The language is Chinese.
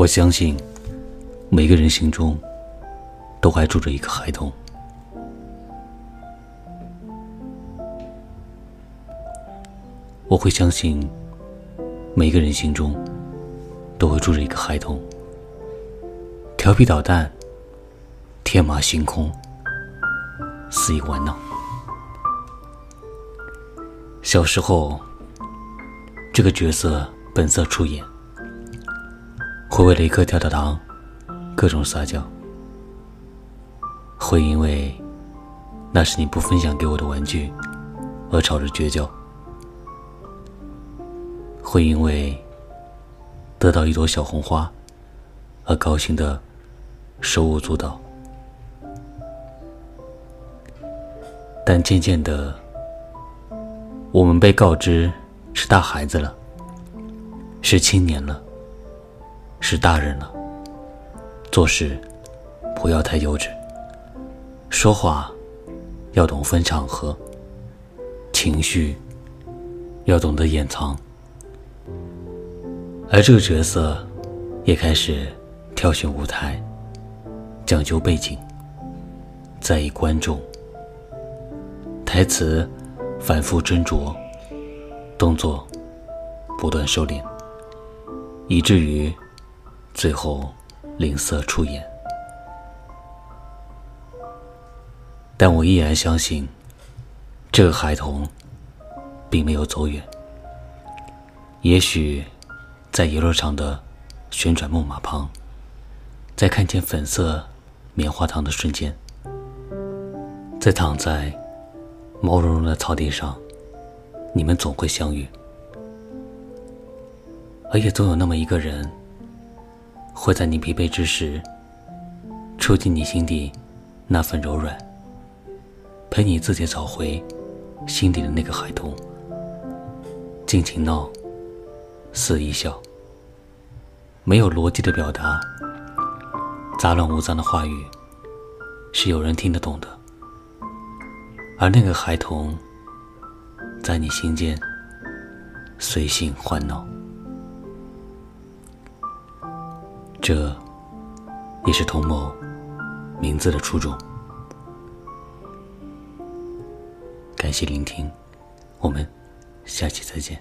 我相信，每个人心中都还住着一个孩童。我会相信，每个人心中都会住着一个孩童，调皮捣蛋，天马行空，肆意玩闹。小时候，这个角色本色出演。会为了一颗跳跳糖，各种撒娇；会因为那是你不分享给我的玩具而吵着绝交；会因为得到一朵小红花而高兴的手舞足蹈。但渐渐的，我们被告知是大孩子了，是青年了。是大人了，做事不要太幼稚，说话要懂分场合，情绪要懂得掩藏，而这个角色也开始挑选舞台，讲究背景，在意观众，台词反复斟酌，动作不断收敛，以至于。最后，吝啬出演，但我依然相信，这个孩童并没有走远。也许，在游乐场的旋转木马旁，在看见粉色棉花糖的瞬间，在躺在毛茸茸的草地上，你们总会相遇，而也总有那么一个人。会在你疲惫之时，触及你心底那份柔软，陪你自己找回心底的那个孩童，尽情闹，肆意笑，没有逻辑的表达，杂乱无章的话语，是有人听得懂的，而那个孩童，在你心间随性欢闹。这，也是同谋名字的初衷。感谢聆听，我们下期再见。